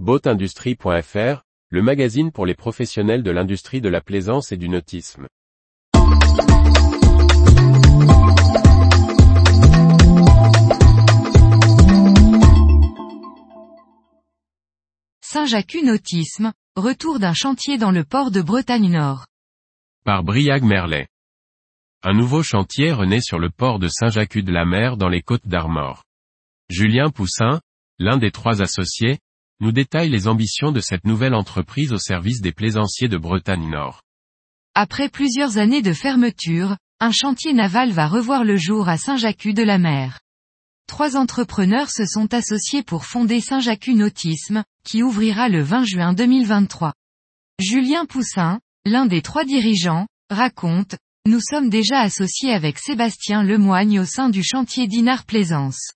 Boatindustrie.fr, le magazine pour les professionnels de l'industrie de la plaisance et du nautisme. Saint-Jacques Nautisme, retour d'un chantier dans le port de Bretagne Nord. Par Briag Merlet. Un nouveau chantier renaît sur le port de Saint-Jacques-de-la-Mer dans les côtes d'Armor. Julien Poussin, l'un des trois associés, nous détaille les ambitions de cette nouvelle entreprise au service des plaisanciers de Bretagne Nord. Après plusieurs années de fermeture, un chantier naval va revoir le jour à Saint-Jacques-de-la-Mer. Trois entrepreneurs se sont associés pour fonder Saint-Jacques Nautisme, qui ouvrira le 20 juin 2023. Julien Poussin, l'un des trois dirigeants, raconte, nous sommes déjà associés avec Sébastien Lemoigne au sein du chantier Dinard Plaisance.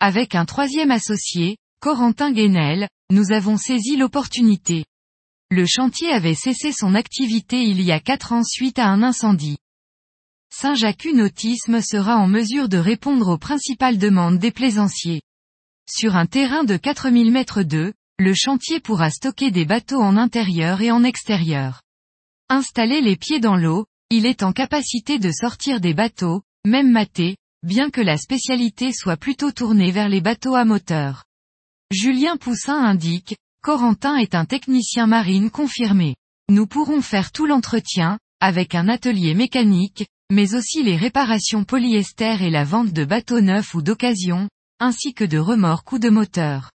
Avec un troisième associé, Corentin Guénel, nous avons saisi l'opportunité. Le chantier avait cessé son activité il y a quatre ans suite à un incendie. Saint-Jacques Nautisme sera en mesure de répondre aux principales demandes des plaisanciers. Sur un terrain de 4000 mètres d'eau, le chantier pourra stocker des bateaux en intérieur et en extérieur. Installer les pieds dans l'eau, il est en capacité de sortir des bateaux, même matés, bien que la spécialité soit plutôt tournée vers les bateaux à moteur. Julien Poussin indique, Corentin est un technicien marine confirmé. Nous pourrons faire tout l'entretien, avec un atelier mécanique, mais aussi les réparations polyester et la vente de bateaux neufs ou d'occasion, ainsi que de remorques ou de moteurs.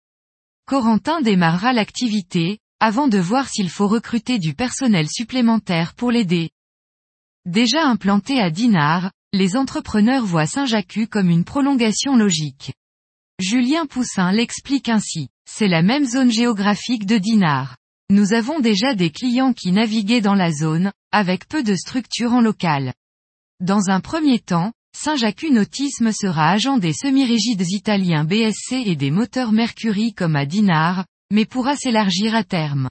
Corentin démarrera l'activité, avant de voir s'il faut recruter du personnel supplémentaire pour l'aider. Déjà implanté à Dinard, les entrepreneurs voient Saint-Jacques comme une prolongation logique. Julien Poussin l'explique ainsi. C'est la même zone géographique de Dinard. Nous avons déjà des clients qui naviguaient dans la zone, avec peu de structure en local. Dans un premier temps, Saint-Jacques Nautisme sera agent des semi-rigides italiens BSC et des moteurs Mercury comme à Dinard, mais pourra s'élargir à terme.